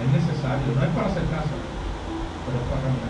Es necesario, no es para hacer casa, pero es para caminar.